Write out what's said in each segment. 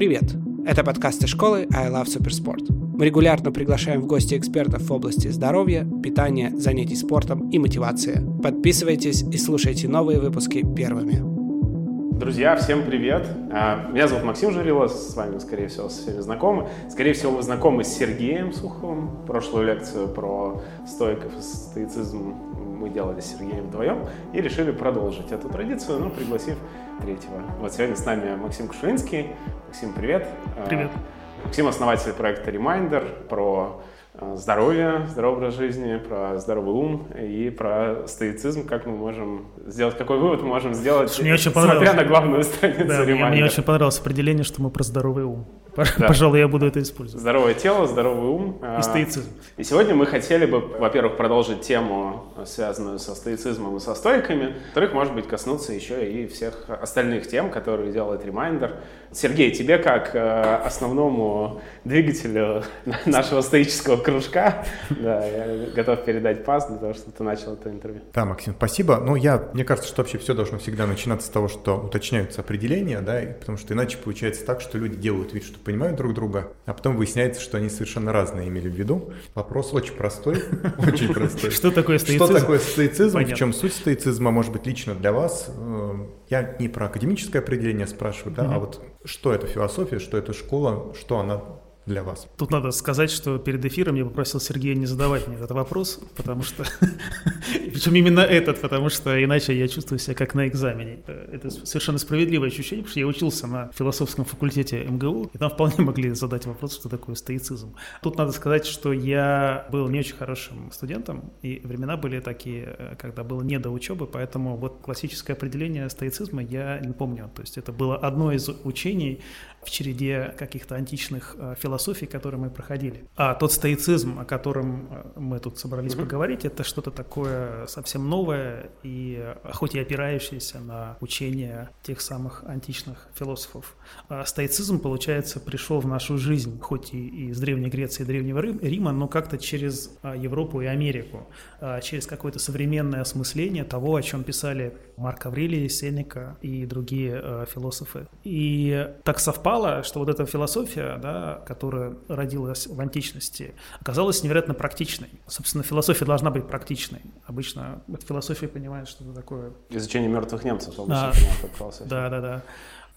Привет! Это подкасты школы I Love Supersport. Мы регулярно приглашаем в гости экспертов в области здоровья, питания, занятий спортом и мотивации. Подписывайтесь и слушайте новые выпуски первыми. Друзья, всем привет! А, меня зовут Максим Журило, с вами, скорее всего, всеми знакомы. Скорее всего, вы знакомы с Сергеем Суховым. Прошлую лекцию про стойков и стоицизм мы делали с Сергеем вдвоем и решили продолжить эту традицию, но пригласив третьего. Вот сегодня с нами Максим Кушулинский. Максим, привет! А, привет! Максим основатель проекта Reminder про а, здоровье, здоровый образ жизни, про здоровый ум и про стоицизм, как мы можем сделать, какой вывод мы можем сделать, мне очень смотря на главную страницу да, Reminder. Мне, мне очень понравилось определение, что мы про здоровый ум. Да. Пожалуй, я буду это использовать. Здоровое тело, здоровый ум. И а, стоицизм. И сегодня мы хотели бы, во-первых, продолжить тему, связанную со стоицизмом и со стойками. Во-вторых, может быть, коснуться еще и всех остальных тем, которые делает Reminder. Сергей, тебе как э, основному двигателю нашего стоического кружка, да, я готов передать пас для того, чтобы ты начал это интервью. Да, Максим, спасибо. Ну, я, мне кажется, что вообще все должно всегда начинаться с того, что уточняются определения, да, потому что иначе получается так, что люди делают вид, что понимают друг друга, а потом выясняется, что они совершенно разные имели в виду. Вопрос очень простой, очень простой. Что такое стоицизм? Что такое стоицизм? В чем суть стоицизма, может быть, лично для вас? Э, я не про академическое определение спрашиваю, да, а вот что это философия, что это школа, что она для вас? Тут надо сказать, что перед эфиром я попросил Сергея не задавать мне этот вопрос, потому что... Причем именно этот, потому что иначе я чувствую себя как на экзамене. Это совершенно справедливое ощущение, потому что я учился на философском факультете МГУ, и там вполне могли задать вопрос, что такое стоицизм. Тут надо сказать, что я был не очень хорошим студентом, и времена были такие, когда было не до учебы, поэтому вот классическое определение стоицизма я не помню. То есть это было одно из учений в череде каких-то античных философов, философии, которые мы проходили. А тот стоицизм, о котором э, мы тут собрались mm-hmm. поговорить, это что-то такое совсем новое и э, хоть и опирающееся на учение тех самых античных философов. А стоицизм, получается, пришел в нашу жизнь, хоть и из Древней Греции и Древнего Рима, но как-то через Европу и Америку, через какое-то современное осмысление того, о чем писали Марк Аврелий, Сенека и другие э, философы. И так совпало, что вот эта философия, да, которая родилась в античности, оказалась невероятно практичной. Собственно, философия должна быть практичной. Обычно под философией понимают что-то такое... Изучение мертвых немцев обычно а, понимают под философией. Да, да, да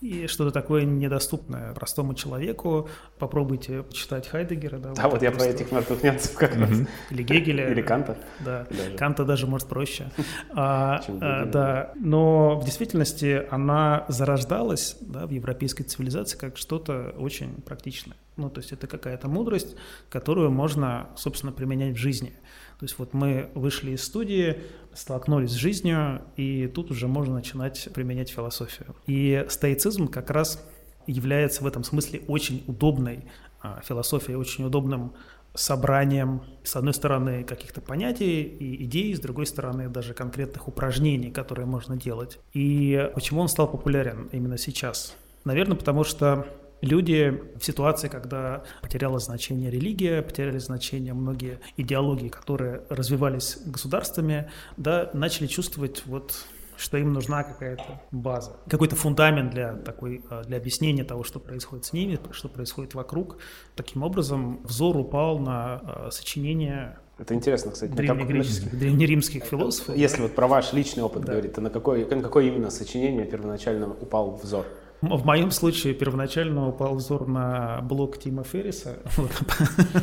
и что-то такое недоступное простому человеку. Попробуйте почитать Хайдегера. Да, да вот, вот я про этих мертвых немцев как раз. Или Гегеля. Или Канта. Да, даже. Канта даже может проще. а, а, да, но в действительности она зарождалась да, в европейской цивилизации как что-то очень практичное. Ну, то есть это какая-то мудрость, которую можно, собственно, применять в жизни. То есть вот мы вышли из студии, столкнулись с жизнью, и тут уже можно начинать применять философию. И стоицизм как раз является в этом смысле очень удобной а, философией, очень удобным собранием, с одной стороны, каких-то понятий и идей, с другой стороны, даже конкретных упражнений, которые можно делать. И почему он стал популярен именно сейчас? Наверное, потому что люди в ситуации, когда потеряла значение религия, потеряли значение многие идеологии, которые развивались государствами, да, начали чувствовать вот что им нужна какая-то база, какой-то фундамент для такой, э, для объяснения того, что происходит с ними, что происходит вокруг. Таким образом, взор упал на э, сочинение это интересно, кстати. Древнегреческих, как... древнеримских философов. Если вот про ваш личный опыт да. говорить, то на какое, на какое именно сочинение первоначально упал взор? В моем случае первоначально упал взор на блог Тима Ферриса, вот, а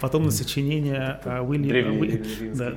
потом на сочинение а, Уильяма... Да,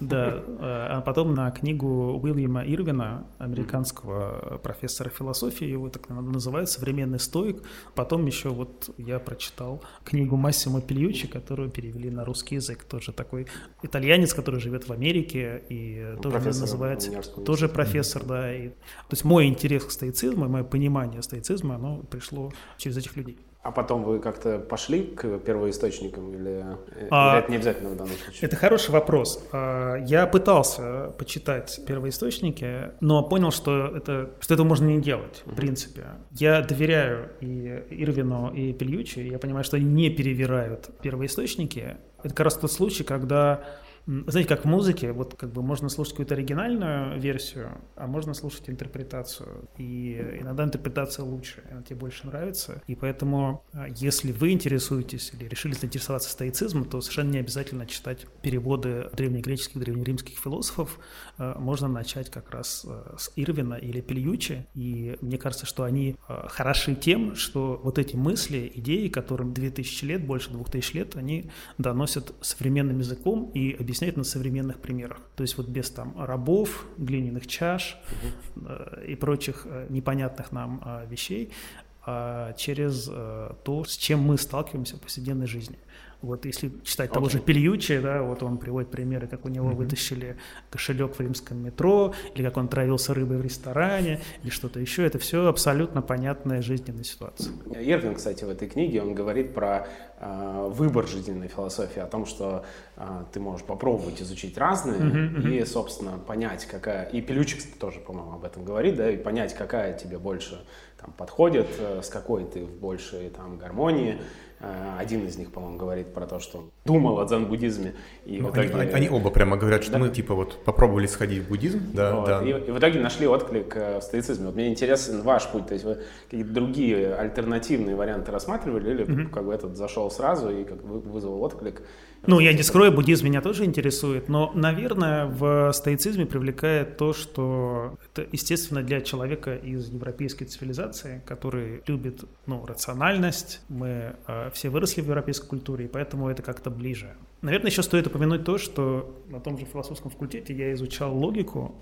да, а потом на книгу Уильяма Ирвина, американского профессора философии, его так называют «Современный стоик». Потом еще вот я прочитал книгу Массимо Пильючи, которую перевели на русский язык. Тоже такой итальянец, который живет в Америке и тоже называется... Тоже профессор, да. И, то есть мой интерес к стоицизму, мое понимание стоицизма, оно пришло через этих людей. А потом вы как-то пошли к первоисточникам или, а, или это не обязательно в данном случае? Это хороший вопрос. А, я пытался почитать первоисточники, но понял, что это, что это можно не делать, в принципе. Я доверяю и Ирвину, и Пельючи, я понимаю, что они не перевирают первоисточники. Это как раз тот случай, когда Знаете, как в музыке, вот как бы можно слушать какую-то оригинальную версию, а можно слушать интерпретацию. И иногда интерпретация лучше, она тебе больше нравится. И поэтому, а, если вы интересуетесь или решили заинтересоваться стоицизмом, то совершенно не обязательно читать переводы древнегреческих, древнеримских философов. А, можно начать как раз а, с Ирвина или Пельючи. И мне кажется, что они хороши тем, что вот эти мысли, идеи, которым 2000 лет, больше 2000 лет, они доносят современным языком и объясняют на современных примерах. То есть вот без там рабов, глиняных чаш угу. и прочих э, непонятных нам э, вещей, а через то, с чем мы сталкиваемся в повседневной жизни. Вот если читать okay. того же Пельючи, да, вот он приводит примеры, как у него mm-hmm. вытащили кошелек в римском метро, или как он травился рыбой в ресторане, или что-то еще. Это все абсолютно понятная жизненная ситуация. Ервин, кстати, в этой книге, он говорит про э, выбор жизненной философии, о том, что э, ты можешь попробовать изучить разные mm-hmm, и, собственно, понять, какая... И Пелючи, кстати, тоже, по-моему, об этом говорит, да, и понять, какая тебе больше там, подходит, э, с какой ты в большей там, гармонии. Э, один из них, по-моему, говорит про то, что он думал о дзен-буддизме. И ну, в итоге... они, они оба прямо говорят, что да? мы типа вот попробовали сходить в буддизм. Да, вот. да. И, и в итоге нашли отклик э, в стоицизме. Вот мне интересен ваш путь. То есть вы какие-то другие альтернативные варианты рассматривали или mm-hmm. как бы этот зашел сразу и как бы вызвал отклик? Ну, я не скрою, буддизм меня тоже интересует, но, наверное, в стоицизме привлекает то, что это, естественно, для человека из европейской цивилизации, который любит, ну, рациональность, мы э, все выросли в европейской культуре, и поэтому это как-то ближе. Наверное, еще стоит упомянуть то, что на том же философском факультете я изучал логику.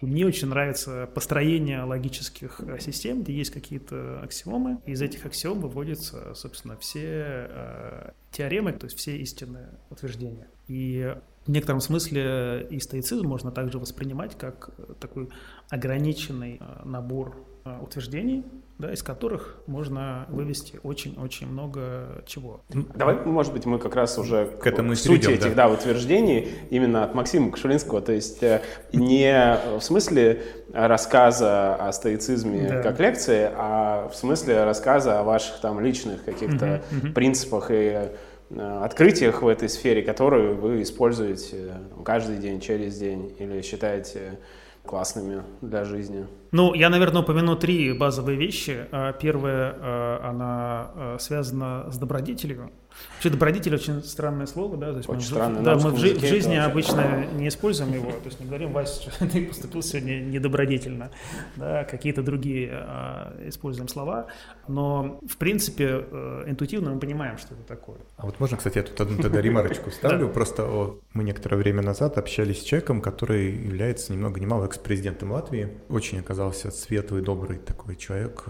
Мне очень нравится построение логических э, систем, где есть какие-то аксиомы. Из этих аксиом выводятся, собственно, все э, теоремы, то есть все истинные утверждения. И в некотором смысле и стоицизм можно также воспринимать как такой ограниченный э, набор утверждений, да, из которых можно вывести очень-очень много чего. Давай, может быть, мы как раз уже к этому к сути этих да. Да, утверждений именно от Максима Кашулинского, то есть э, не в смысле рассказа о стоицизме да. как лекции, а в смысле рассказа о ваших там личных каких-то угу, принципах и э, открытиях в этой сфере, которые вы используете каждый день, через день, или считаете классными для жизни? Ну, я, наверное, упомяну три базовые вещи. А, первая, она а, связана с добродетелью. Вообще добродетель очень странное слово, да, то есть очень мы, странное, да, мы в, жи- в жизни обычно не используем его, то есть не говорим, Вася, ты поступил сегодня недобродетельно, да, какие-то другие а, используем слова, но в принципе э, интуитивно мы понимаем, что это такое. А вот можно, кстати, я тут одну тогда ремарочку ставлю, просто мы некоторое время назад общались с человеком, который является ни много ни мало экс-президентом Латвии, очень оказался светлый, добрый такой человек.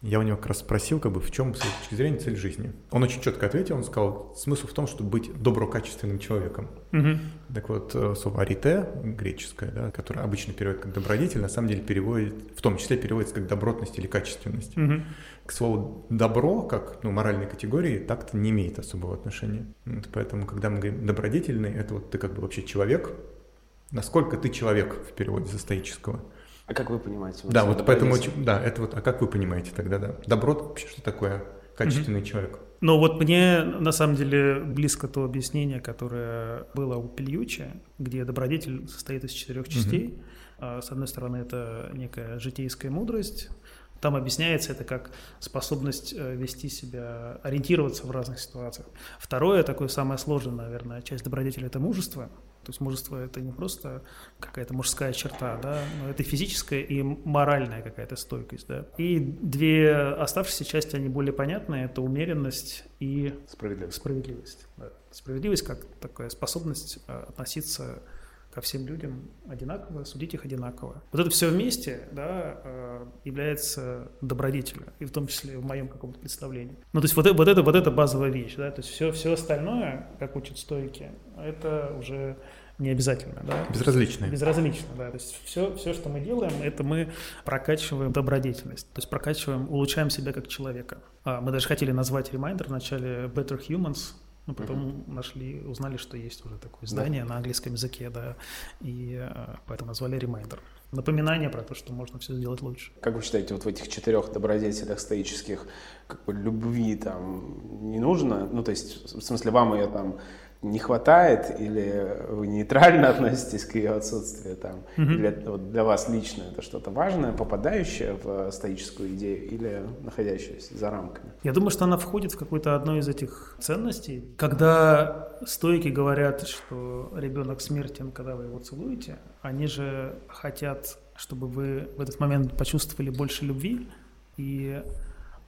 Я у него как раз спросил, как бы в чем с точки зрения цель жизни. Он очень четко ответил, он сказал, смысл в том, чтобы быть доброкачественным человеком. Угу. Так вот, э, слово «арите» греческое, да, которое обычно переводит как «добродетель», на самом деле переводит, в том числе переводится как «добротность» или «качественность». Угу. К слову «добро», как ну, моральной категории, так-то не имеет особого отношения. Вот поэтому, когда мы говорим «добродетельный», это вот ты как бы вообще человек, насколько ты человек в переводе со стоического. А как вы понимаете? да, вот поэтому, да, это вот, а как вы понимаете тогда, да? Добро вообще что такое? Качественный угу. человек. Ну вот мне на самом деле близко то объяснение, которое было у Пельючи, где добродетель состоит из четырех частей. Угу. С одной стороны, это некая житейская мудрость, там объясняется это как способность э, вести себя, ориентироваться в разных ситуациях. Второе, такое самое сложное, наверное, часть добродетели – это мужество. То есть мужество – это не просто какая-то мужская черта, да, но это физическая и моральная какая-то стойкость. Да. И две оставшиеся части, они более понятные – это умеренность и справедливость. Справедливость, да. справедливость как такая способность э, относиться ко всем людям одинаково, судить их одинаково. Вот это все вместе да, э, является добродетелью, и в том числе в моем каком-то представлении. Ну, то есть вот, это, вот, это, вот это базовая вещь, да, то есть все, все остальное, как учат стойки, это уже не обязательно, да. Безразлично. Безразлично, да. То есть все, все, что мы делаем, это мы прокачиваем добродетельность, то есть прокачиваем, улучшаем себя как человека. А мы даже хотели назвать ремайдер в начале Better Humans, но потом uh-huh. нашли, узнали, что есть уже такое издание да. на английском языке, да, и э, поэтому назвали Reminder. Напоминание про то, что можно все сделать лучше. Как вы считаете, вот в этих четырех добродетелях стоических как бы любви там не нужно? Ну, то есть, в смысле, вам ее там не хватает, или вы нейтрально относитесь к ее отсутствию там, mm-hmm. или вот для вас лично это что-то важное, попадающее в стоическую идею или находящееся за рамками? Я думаю, что она входит в какую-то одну из этих ценностей. Когда стойки говорят, что ребенок смертен, когда вы его целуете, они же хотят, чтобы вы в этот момент почувствовали больше любви, и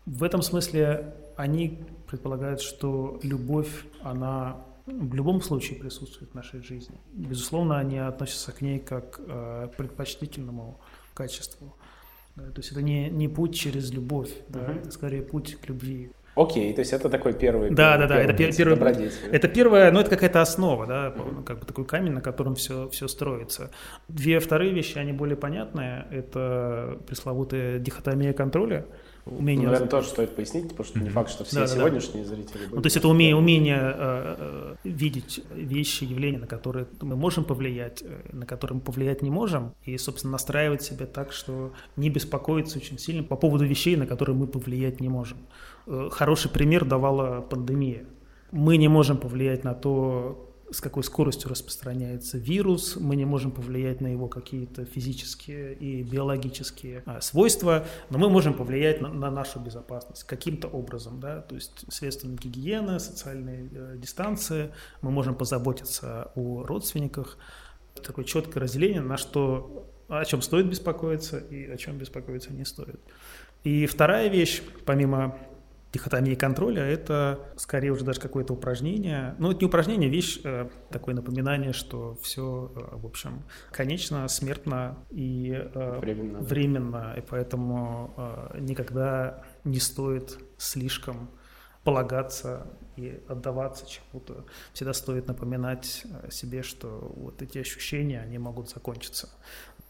в этом смысле они предполагают, что любовь, она в любом случае присутствует в нашей жизни. Безусловно, они относятся к ней как к э, предпочтительному качеству. То есть это не, не путь через любовь, да, uh-huh. это скорее путь к любви. Окей, то есть это такой первый. Да, да, да, это пер, первый. Это первое, ну это какая-то основа, да, mm-hmm. как бы такой камень, на котором все все строится. Две вторые вещи, они более понятные. Это пресловутая дихотомия контроля умение... Ну, наверное, тоже стоит пояснить, потому что не факт, что все да, сегодняшние да. зрители... Ну, то есть это умение, умение э, э, видеть вещи, явления, на которые мы можем повлиять, э, на которые мы повлиять не можем, и, собственно, настраивать себя так, что не беспокоиться очень сильно по поводу вещей, на которые мы повлиять не можем. Э, хороший пример давала пандемия. Мы не можем повлиять на то, с какой скоростью распространяется вирус, мы не можем повлиять на его какие-то физические и биологические а, свойства, но мы можем повлиять на, на нашу безопасность каким-то образом, да, то есть средствами гигиены, социальной э, дистанции, мы можем позаботиться о родственниках, такое четкое разделение, на что, о чем стоит беспокоиться и о чем беспокоиться не стоит. И вторая вещь, помимо дихотомии контроля — это скорее уже даже какое-то упражнение. Ну, это не упражнение, а вещь, э, такое напоминание, что все, э, в общем, конечно, смертно и э, временно, временно и поэтому никогда не стоит слишком полагаться и отдаваться чему-то. Всегда стоит напоминать себе, что вот эти ощущения, они могут закончиться.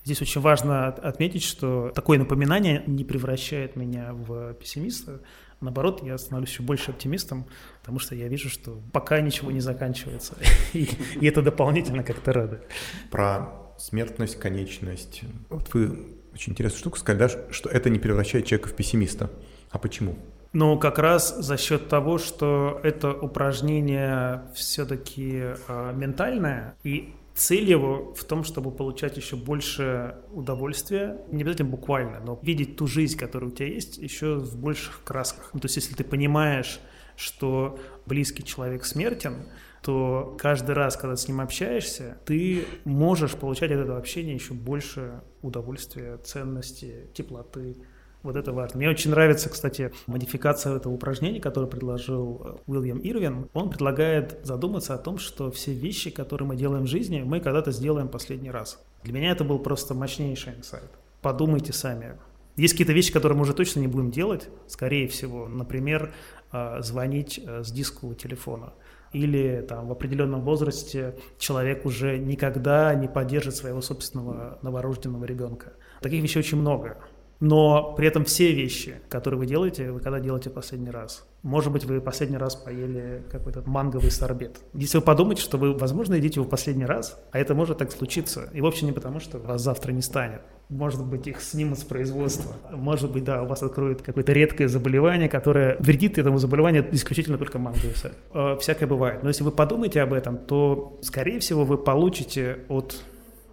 Здесь очень важно отметить, что такое напоминание не превращает меня в пессимиста, Наоборот, я становлюсь еще больше оптимистом, потому что я вижу, что пока ничего не заканчивается. И, и это дополнительно как-то радует. Про смертность, конечность. Вот вы очень интересную штуку сказали, да, что это не превращает человека в пессимиста. А почему? Ну, как раз за счет того, что это упражнение все-таки э, ментальное, и Цель его в том, чтобы получать еще больше удовольствия, не обязательно буквально, но видеть ту жизнь, которая у тебя есть, еще в больших красках. Ну, то есть, если ты понимаешь, что близкий человек смертен, то каждый раз, когда с ним общаешься, ты можешь получать от этого общения еще больше удовольствия, ценности, теплоты. Вот это важно. Мне очень нравится, кстати, модификация этого упражнения, которое предложил э, Уильям Ирвин. Он предлагает задуматься о том, что все вещи, которые мы делаем в жизни, мы когда-то сделаем последний раз. Для меня это был просто мощнейший инсайт. Подумайте сами. Есть какие-то вещи, которые мы уже точно не будем делать, скорее всего. Например, э, звонить э, с дискового телефона или там в определенном возрасте человек уже никогда не поддержит своего собственного новорожденного ребенка. Таких вещей очень много. Но при этом все вещи, которые вы делаете, вы когда делаете последний раз. Может быть, вы последний раз поели какой-то манговый сорбет. Если вы подумаете, что вы, возможно, едите его последний раз, а это может так случиться, и вовсе не потому, что вас завтра не станет. Может быть, их снимут с производства. Может быть, да, у вас откроют какое-то редкое заболевание, которое вредит этому заболеванию исключительно только манговый сорбет. Э, всякое бывает. Но если вы подумаете об этом, то, скорее всего, вы получите от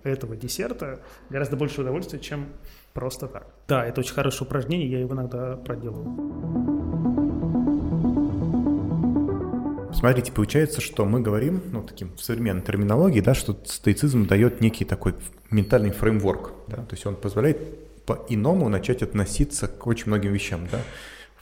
этого десерта гораздо больше удовольствия, чем просто так. Да, это очень хорошее упражнение, я его иногда проделываю. Смотрите, получается, что мы говорим, ну, таким в современной терминологии, да, что стоицизм дает некий такой ментальный фреймворк, да, то есть он позволяет по-иному начать относиться к очень многим вещам, да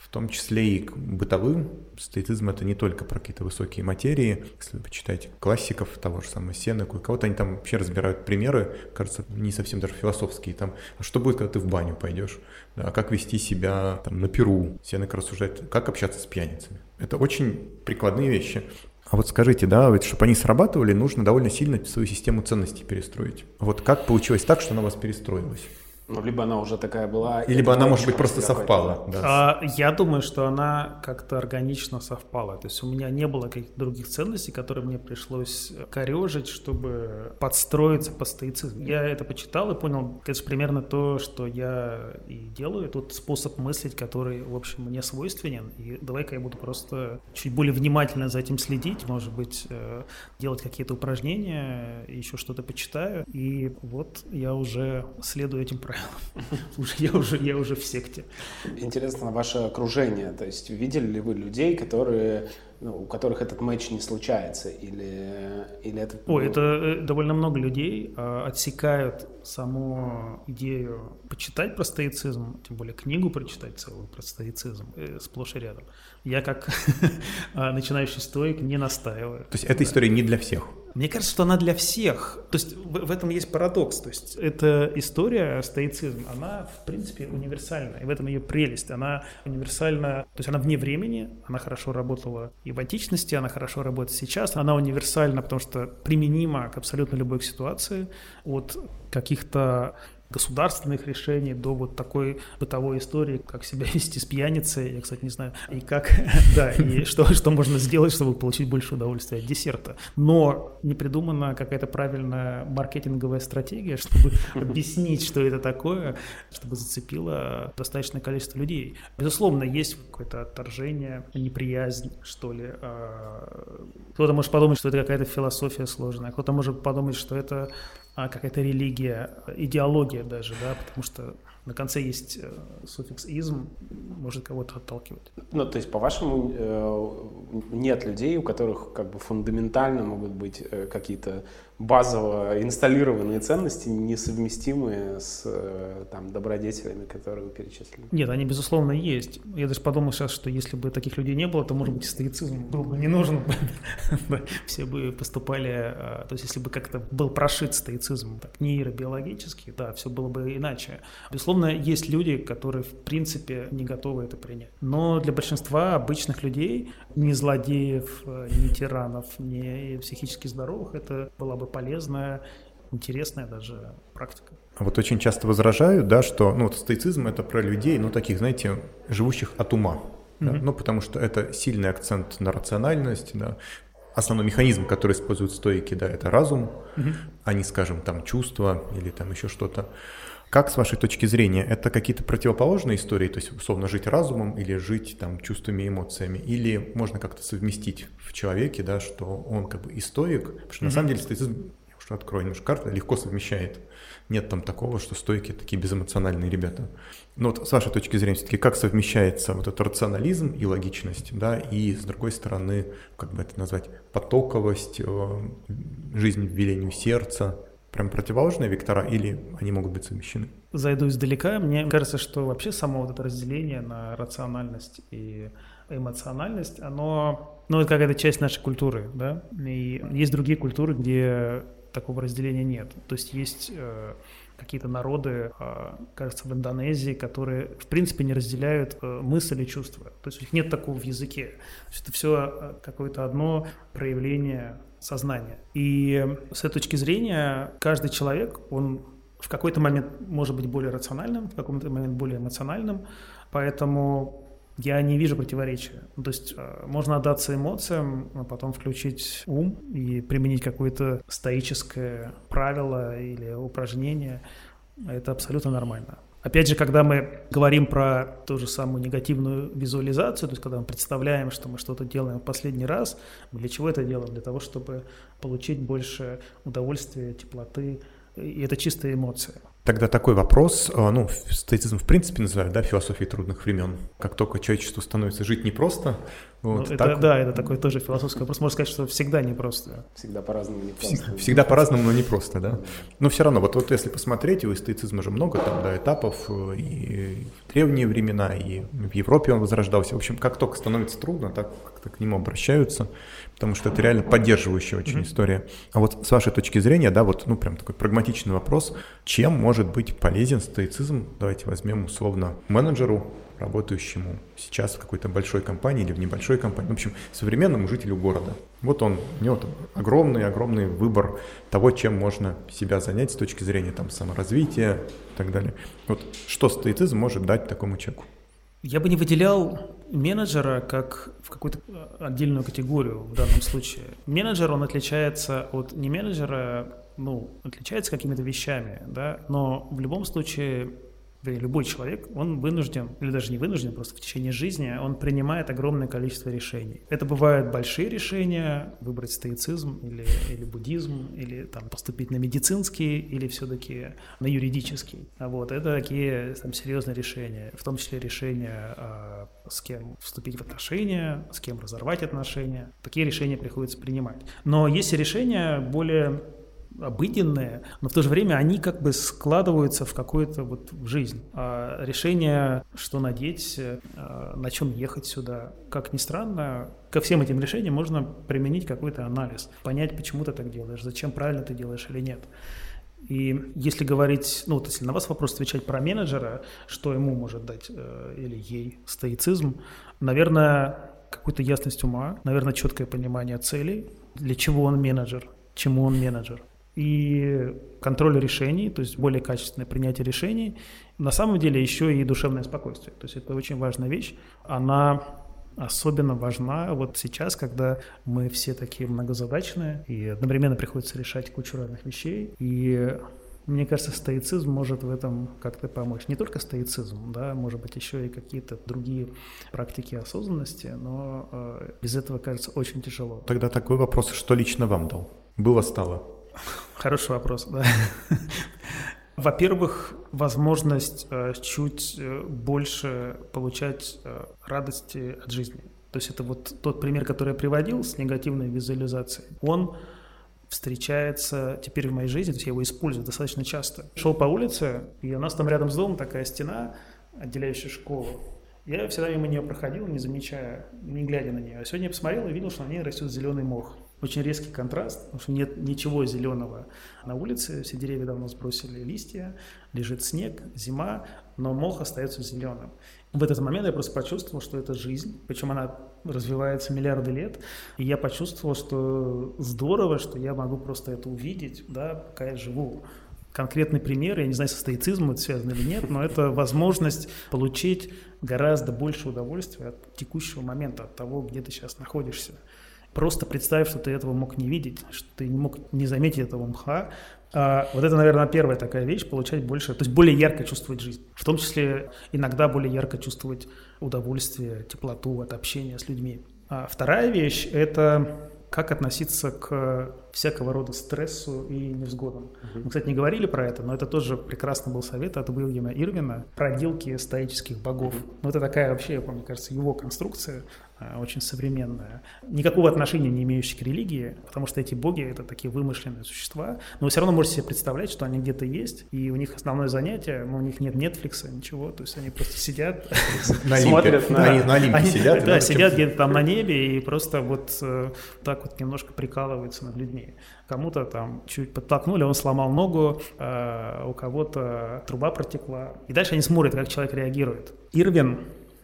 в том числе и к бытовым. Стоицизм — это не только про какие-то высокие материи. Если вы почитаете классиков, того же самого Сенеку, кого-то они там вообще разбирают примеры, кажется, не совсем даже философские. Там, а что будет, когда ты в баню пойдешь? Да, как вести себя там, на Перу? Сенек рассуждает, как общаться с пьяницами. Это очень прикладные вещи. А вот скажите, да, ведь чтобы они срабатывали, нужно довольно сильно свою систему ценностей перестроить. Вот как получилось так, что она у вас перестроилась? Ну, либо она уже такая была. И либо она, может быть, просто совпала. Да. А, я думаю, что она как-то органично совпала. То есть у меня не было каких-то других ценностей, которые мне пришлось корежить, чтобы подстроиться по стоицизму. Я это почитал и понял, это примерно то, что я и делаю. Тут способ мыслить, который, в общем, мне свойственен. И давай-ка я буду просто чуть более внимательно за этим следить, может быть, э, делать какие-то упражнения, еще что-то почитаю. И вот я уже следую этим правилам правилам. Я уже, я уже в секте. Интересно ваше окружение. То есть видели ли вы людей, которые ну, у которых этот матч не случается, или, или это... Ой, это э, довольно много людей э, отсекают саму идею почитать про стоицизм, тем более книгу прочитать целую про стоицизм, э, сплошь и рядом. Я как начинающий стоик не настаиваю. То есть эта история не для всех? Мне кажется, что она для всех. То есть в, в этом есть парадокс. То есть эта история, стоицизм, она в принципе универсальна. И в этом ее прелесть. Она универсальна, то есть она вне времени, она хорошо работала и в античности, она хорошо работает сейчас. Она универсальна, потому что применима к абсолютно любой ситуации. От каких-то государственных решений до вот такой бытовой истории, как себя вести с пьяницей, я, кстати, не знаю, и как, да, и что, что можно сделать, чтобы получить больше удовольствия от десерта. Но не придумана какая-то правильная маркетинговая стратегия, чтобы объяснить, что это такое, чтобы зацепило достаточное количество людей. Безусловно, есть какое-то отторжение, неприязнь, что ли. А, кто-то может подумать, что это какая-то философия сложная, кто-то может подумать, что это а какая-то религия, идеология даже, да, потому что на конце есть э, суффикс «изм», может кого-то отталкивать. Ну, то есть, по-вашему, э, нет людей, у которых как бы фундаментально могут быть э, какие-то базово инсталлированные ценности, несовместимые с там, добродетелями, которые вы перечислили? Нет, они, безусловно, есть. Я даже подумал сейчас, что если бы таких людей не было, то, может быть, стоицизм был бы не нужен. Все бы поступали... То есть, если бы как-то был прошит стоицизм так, нейробиологически, да, все было бы иначе. Безусловно, Безусловно, есть люди, которые в принципе не готовы это принять. Но для большинства обычных людей, ни злодеев, ни тиранов, ни психически здоровых, это была бы полезная, интересная даже практика. А вот очень часто возражают, да, что ну, вот стоицизм это про людей, ну таких, знаете, живущих от ума. Да? Mm-hmm. Ну, потому что это сильный акцент на рациональность, да. Основной механизм, который используют стойки, да, это разум, mm-hmm. а не, скажем, там чувства или там еще что-то. Как, с вашей точки зрения, это какие-то противоположные истории, то есть, условно, жить разумом или жить там чувствами и эмоциями, или можно как-то совместить в человеке, да, что он как бы и стоик, потому что mm-hmm. на самом деле стоицизм, я уж открою немножко карту, легко совмещает. Нет там такого, что стойки такие безэмоциональные ребята. Но вот с вашей точки зрения, все-таки как совмещается вот этот рационализм и логичность, да, и с другой стороны, как бы это назвать, потоковость, э, жизнь в велению сердца, прям противоположные вектора или они могут быть совмещены? Зайду издалека. Мне кажется, что вообще само вот это разделение на рациональность и эмоциональность, оно, ну, это какая-то часть нашей культуры, да, и есть другие культуры, где такого разделения нет. То есть есть э, какие-то народы, э, кажется, в Индонезии, которые, в принципе, не разделяют э, мысли и чувства. То есть у них нет такого в языке. То есть это все э, какое-то одно проявление сознания. И с этой точки зрения каждый человек, он в какой-то момент может быть более рациональным, в какой-то момент более эмоциональным, поэтому я не вижу противоречия. То есть э, можно отдаться эмоциям, а потом включить ум и применить какое-то стоическое правило или упражнение. Это абсолютно нормально. Опять же, когда мы говорим про ту же самую негативную визуализацию, то есть когда мы представляем, что мы что-то делаем в последний раз, мы для чего это делаем? Для того, чтобы получить больше удовольствия, теплоты, и это чистая эмоция. Тогда такой вопрос, а, ну, стоицизм в принципе называют, да, философией трудных времен. Как только человечеству становится жить непросто, вот, ну, это, Да, это такой тоже философский вопрос. Можно сказать, что всегда непросто. Всегда по-разному непросто. Всегда, всегда по-разному, но непросто, да. Но все равно, вот, вот если посмотреть, у стоицизма же много там, да, этапов, э, и в древние времена, и в Европе он возрождался. В общем, как только становится трудно, так как-то к нему обращаются, потому что это реально поддерживающая очень mm-hmm. история. А вот с вашей точки зрения, да, вот, ну, прям такой прагматичный вопрос, чем может быть полезен стоицизм, давайте возьмем условно менеджеру, работающему сейчас в какой-то большой компании или в небольшой компании, в общем, современному жителю города. Вот он, у него огромный-огромный выбор того, чем можно себя занять с точки зрения там саморазвития и так далее. Вот что стоицизм может дать такому человеку? Я бы не выделял менеджера как в какую-то отдельную категорию в данном случае. Менеджер, он отличается от не менеджера, ну, отличается какими-то вещами, да, но в любом случае любой человек, он вынужден, или даже не вынужден, просто в течение жизни он принимает огромное количество решений. Это бывают большие решения, выбрать стоицизм или, или буддизм, или там, поступить на медицинский, или все-таки на юридический. Вот, это такие там, серьезные решения, в том числе решения, а, с кем вступить в отношения, с кем разорвать отношения. Такие решения приходится принимать. Но есть решения более обыденные, но в то же время они как бы складываются в какую-то вот жизнь. А решение, что надеть, а, на чем ехать сюда, как ни странно, ко всем этим решениям можно применить какой-то анализ, понять, почему ты так делаешь, зачем правильно ты делаешь или нет. И если говорить, ну вот если на вас вопрос отвечать про менеджера, что ему может дать э, или ей стоицизм, наверное, какую-то ясность ума, наверное, четкое понимание целей, для чего он менеджер, чему он менеджер и контроль решений, то есть более качественное принятие решений, на самом деле еще и душевное спокойствие. То есть это очень важная вещь. Она особенно важна вот сейчас, когда мы все такие многозадачные, и одновременно приходится решать кучу разных вещей. И мне кажется, стоицизм может в этом как-то помочь. Не только стоицизм, да, может быть, еще и какие-то другие практики осознанности, но э, без этого, кажется, очень тяжело. Тогда такой вопрос, что лично вам дал? Было-стало? Хороший вопрос, да. Во-первых, возможность э, чуть э, больше получать э, радости от жизни. То есть это вот тот пример, который я приводил с негативной визуализацией. Он встречается теперь в моей жизни, то есть я его использую достаточно часто. Шел по улице, и у нас там рядом с домом такая стена, отделяющая школу. Я всегда мимо нее проходил, не замечая, не глядя на нее. А сегодня я посмотрел и видел, что на ней растет зеленый мох очень резкий контраст, потому что нет ничего зеленого на улице, все деревья давно сбросили листья, лежит снег, зима, но мох остается зеленым. В этот момент я просто почувствовал, что это жизнь, причем она развивается миллиарды лет, и я почувствовал, что здорово, что я могу просто это увидеть, да, пока я живу. Конкретный пример, я не знаю, со стоицизмом это связано или нет, но это возможность получить гораздо больше удовольствия от текущего момента, от того, где ты сейчас находишься. Просто представь, что ты этого мог не видеть, что ты не мог не заметить этого мха. А, вот это, наверное, первая такая вещь, получать больше, то есть более ярко чувствовать жизнь. В том числе иногда более ярко чувствовать удовольствие, теплоту от общения с людьми. А вторая вещь – это как относиться к всякого рода стрессу и невзгодам. Uh-huh. Мы, кстати, не говорили про это, но это тоже прекрасный был совет от Уильяма Ирвина «Проделки стоических богов». Uh-huh. Ну, это такая вообще, мне кажется, его конструкция, очень современная, никакого отношения не имеющая к религии, потому что эти боги — это такие вымышленные существа, но вы все равно можете себе представлять, что они где-то есть, и у них основное занятие, но у них нет Netflix, ничего, то есть они просто сидят, смотрят на... Они на Олимпе сидят. Да, сидят где-то там на небе и просто вот э, так вот немножко прикалываются над людьми. Кому-то там чуть подтолкнули, он сломал ногу, э, у кого-то труба протекла. И дальше они смотрят, как человек реагирует. Ирвин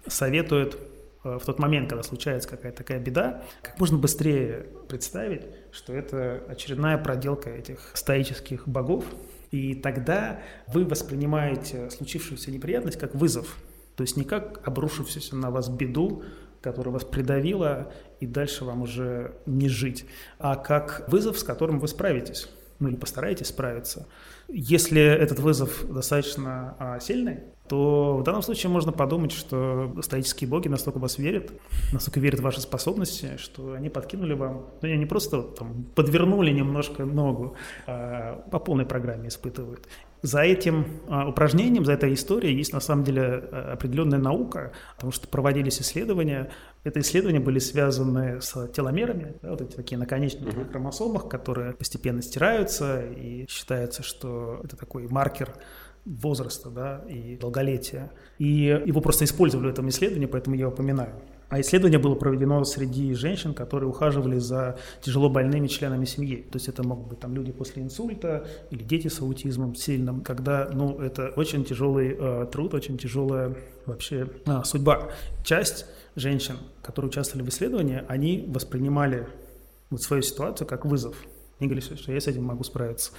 советует Э, в тот момент, когда случается какая-то такая беда, как можно быстрее представить, что это очередная проделка этих стоических богов, и тогда вы воспринимаете случившуюся неприятность как вызов, то есть не как обрушившуюся на вас беду, которая вас придавила, и дальше вам уже не жить, а как вызов, с которым вы справитесь, ну или постараетесь справиться. Если этот вызов достаточно а, сильный, то в данном случае можно подумать, что стоические боги настолько вас верят, настолько верят в ваши способности, что они подкинули вам, ну, не просто там, подвернули немножко ногу, а по полной программе испытывают. За этим а, упражнением, за этой историей есть на самом деле а, определенная наука, потому что проводились исследования. Это исследования были связаны с теломерами, да, вот эти такие наконечники uh-huh. хромосомах, которые постепенно стираются, и считается, что это такой маркер возраста да, и долголетия. И его просто использовали в этом исследовании, поэтому я упоминаю. А исследование было проведено среди женщин, которые ухаживали за тяжело больными членами семьи. То есть это могут быть там люди после инсульта или дети с аутизмом сильным, когда, ну, это очень тяжелый э, труд, очень тяжелая вообще э, судьба. Часть женщин, которые участвовали в исследовании, они воспринимали вот свою ситуацию как вызов. Они говорили, что я с этим могу справиться.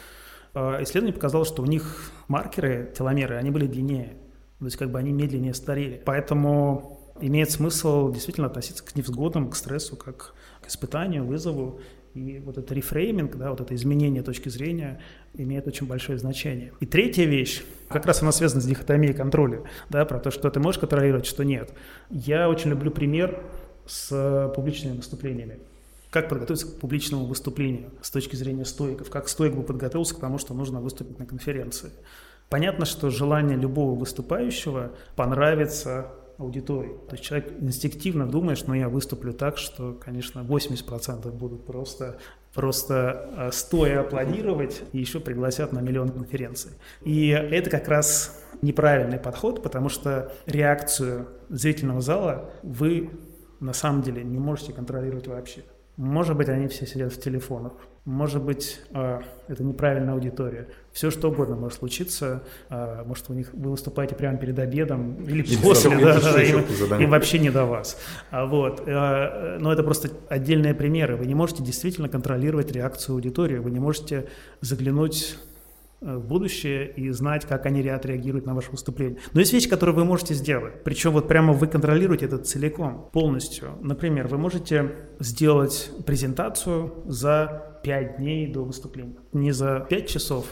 Э, исследование показало, что у них маркеры, теломеры, они были длиннее. То есть как бы они медленнее старели. Поэтому имеет смысл действительно относиться к невзгодам, к стрессу, как к испытанию, вызову. И вот это рефрейминг, да, вот это изменение точки зрения имеет очень большое значение. И третья вещь, как раз она связана с дихотомией контроля, да, про то, что ты можешь контролировать, что нет. Я очень люблю пример с публичными выступлениями. Как подготовиться к публичному выступлению с точки зрения стоиков? Как стоик бы подготовился к тому, что нужно выступить на конференции? Понятно, что желание любого выступающего понравиться аудитории. То есть человек инстинктивно думает, что ну, я выступлю так, что, конечно, 80% будут просто, просто э, стоя аплодировать и еще пригласят на миллион конференций. И это как раз неправильный подход, потому что реакцию зрительного зала вы на самом деле не можете контролировать вообще. Может быть, они все сидят в телефонах, может быть, а, это неправильная аудитория. Все что угодно может случиться. А, может, у них вы выступаете прямо перед обедом или и после, да, да, им, им вообще не до вас. А, вот. Но это просто отдельные примеры. Вы не можете действительно контролировать реакцию аудитории. Вы не можете заглянуть Э, в будущее и знать, как они отреагируют на ваше выступление. Но есть вещи, которые вы можете сделать. Причем вот прямо вы контролируете это целиком, полностью. Например, вы можете сделать презентацию за 5 дней до выступления. Не за 5 часов,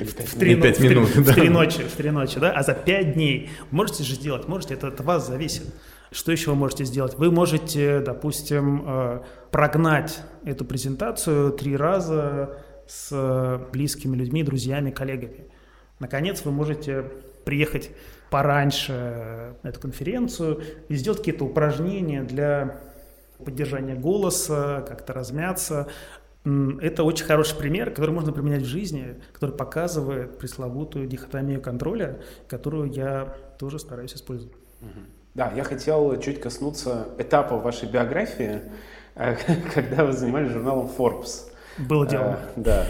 в три, 5 минут, в, да. три ночи, в три ночи, да, а за 5 дней. Можете же сделать, можете, это от вас зависит. Что еще вы можете сделать? Вы можете, допустим, э, прогнать эту презентацию три раза с близкими людьми, друзьями, коллегами. Наконец, вы можете приехать пораньше на эту конференцию и сделать какие-то упражнения для поддержания голоса, как-то размяться. Это очень хороший пример, который можно применять в жизни, который показывает пресловутую дихотомию контроля, которую я тоже стараюсь использовать. Да, я хотел чуть коснуться этапа вашей биографии, когда вы занимались журналом Forbes. Было дело. А, да,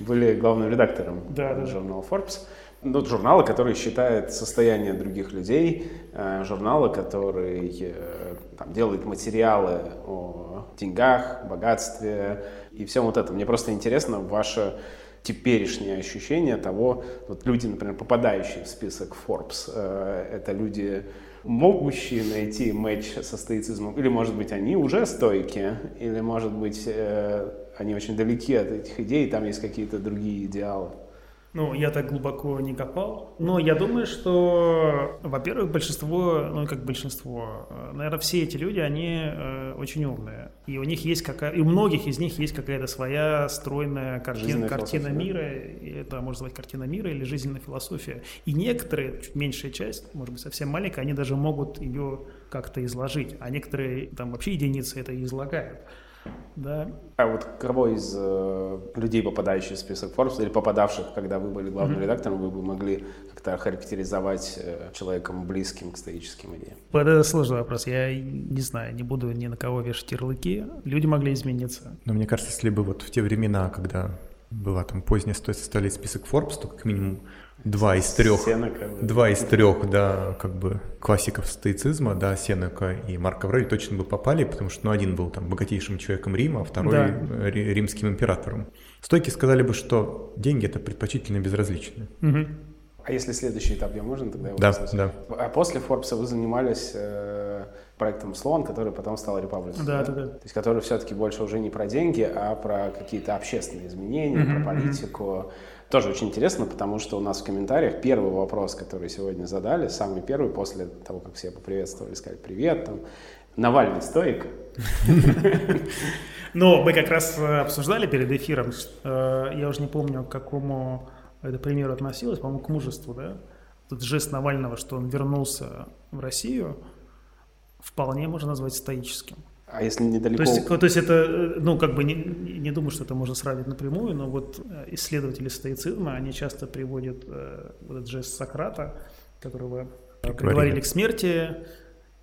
были главным редактором да, да, журнала Forbes. Ну, журнала, который считает состояние других людей, э, журнала, который э, там, делает материалы о деньгах, богатстве и всем вот этом. Мне просто интересно ваше теперешнее ощущение того, вот люди, например, попадающие в список Forbes, э, это люди, могущие найти матч со стоицизмом, или, может быть, они уже стойки, или, может быть, они очень далеки от этих идей, там есть какие-то другие идеалы. Ну, я так глубоко не копал. Но я думаю, что, во-первых, большинство, ну, как большинство, э, наверное, все эти люди, они э, очень умные. И у них есть какая и у многих из них есть какая-то своя стройная картина, картина мира. Да? Это можно назвать картина мира или жизненная философия. И некоторые, чуть меньшая часть, может быть, совсем маленькая, они даже могут ее как-то изложить. А некоторые, там вообще единицы это излагают. Да. А вот кого из э, людей, попадающих в список Forbes, или попадавших, когда вы были главным mm-hmm. редактором, вы бы могли как-то характеризовать э, человеком близким к стоическим идеям? Это сложный вопрос. Я не знаю, не буду ни на кого вешать ярлыки. Люди могли измениться. Но мне кажется, если бы вот в те времена, когда была там поздняя стоит составлять список Forbes, то как минимум два из трех, Сенека, два из трех, да, как бы классиков стоицизма, да, Сенека и Марк Аврелий точно бы попали, потому что, ну, один был там богатейшим человеком Рима, а второй да. римским императором. Стойки сказали бы, что деньги это предпочтительно безразличны. Угу. А если следующий этап, я можно тогда его Да, да. А после Форбса вы занимались э, проектом Слон, который потом стал Republic. Да, да, да. То есть который все-таки больше уже не про деньги, а про какие-то общественные изменения, mm-hmm, про политику. Mm-hmm. Тоже очень интересно, потому что у нас в комментариях первый вопрос, который сегодня задали, самый первый после того, как все поприветствовали, сказали привет, там, Навальный стоик. Ну, мы как раз э, обсуждали перед эфиром, э, я уже не помню, к какому это примеру относилось, по-моему, к мужеству, да? Тут жест Навального, что он вернулся в Россию, вполне можно назвать стоическим. А если недалеко... То есть, то есть это, э, ну, как бы не, не думаю, что это можно сравнить напрямую, но вот э, исследователи стоицизма, они часто приводят э, вот этот жест Сократа, которого приговорили к смерти,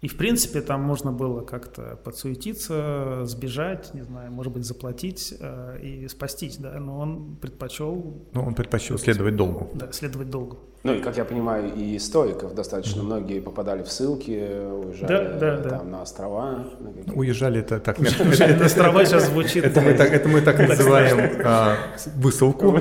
И, в принципе, там можно было как-то подсуетиться, сбежать, не знаю, может быть, заплатить э, и спастись, да, но он предпочел... Ну, он предпочел следовать долгу. Да, следовать долгу. Ну и, как я понимаю, и стоиков достаточно многие попадали в ссылки, уезжали да, да, да. там на острова. На уезжали это так. Уезжали на острова сейчас звучит. Это мы так, это мы так называем а, высылку,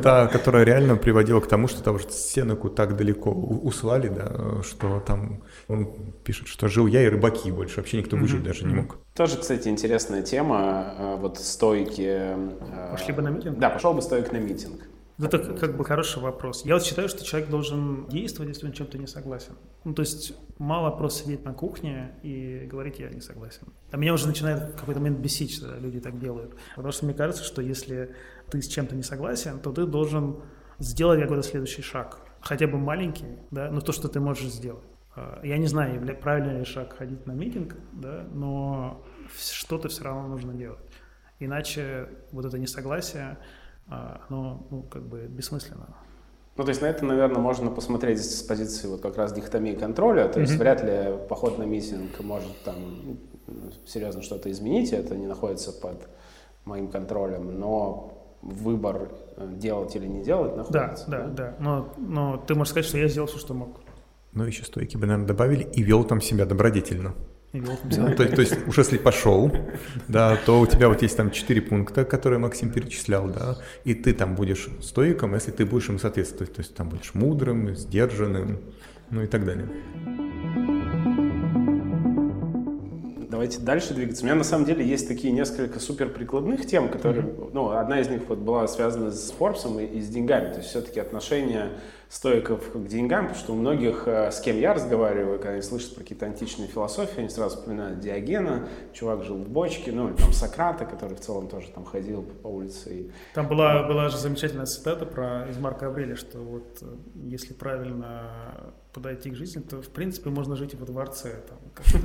да, которая реально приводила к тому, что того что Сенеку так далеко услали, да, что там он пишет, что жил я и рыбаки больше, вообще никто выжить даже не мог. Тоже, кстати, интересная тема. А, вот стойки. А, Пошли бы на митинг? Да, пошел бы стоик на митинг. Это как бы хороший вопрос. Я вот считаю, что человек должен действовать, если он чем-то не согласен. Ну, то есть мало просто сидеть на кухне и говорить, я не согласен. А меня уже начинает в какой-то момент бесить, что люди так делают. Потому что мне кажется, что если ты с чем-то не согласен, то ты должен сделать какой-то следующий шаг. Хотя бы маленький, да, но то, что ты можешь сделать. А, я не знаю, правильный ли шаг ходить на митинг, да, но что-то все равно нужно делать. Иначе вот это несогласие оно ну, как бы бессмысленно. Ну, то есть на это, наверное, можно посмотреть с позиции вот как раз дихотомии контроля. То есть вряд ли поход на митинг может там серьезно что-то изменить, это не находится под моим контролем, но выбор э, делать или не делать находится. Да, да, да. да. Но, но ты можешь сказать, что я сделал все, что мог. Ну, еще стойки бы, наверное, добавили и вел там себя добродетельно. Да, то, то есть уж если пошел, да, то у тебя вот есть там четыре пункта, которые Максим перечислял, да, и ты там будешь стоиком, если ты будешь им соответствовать, то есть там будешь мудрым, сдержанным, ну и так далее. Давайте дальше двигаться. У меня на самом деле есть такие несколько супер прикладных тем, которые, mm-hmm. ну, одна из них вот была связана с Форбсом и, и с деньгами, то есть все-таки отношения стоиков к деньгам, потому что у многих, э, с кем я разговариваю, когда они слышат про какие-то античные философии, они сразу вспоминают Диогена, чувак жил в бочке, ну, или там Сократа, который в целом тоже там ходил по улице. И... Там была, была же замечательная цитата про, из Марка Аврелия, что вот э, если правильно подойти к жизни, то, в принципе, можно жить и во дворце.